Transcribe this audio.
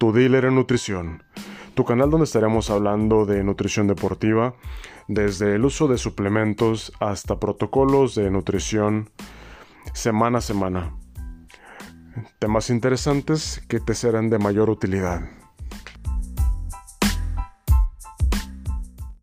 tu dealer en nutrición, tu canal donde estaremos hablando de nutrición deportiva, desde el uso de suplementos hasta protocolos de nutrición semana a semana. Temas interesantes que te serán de mayor utilidad.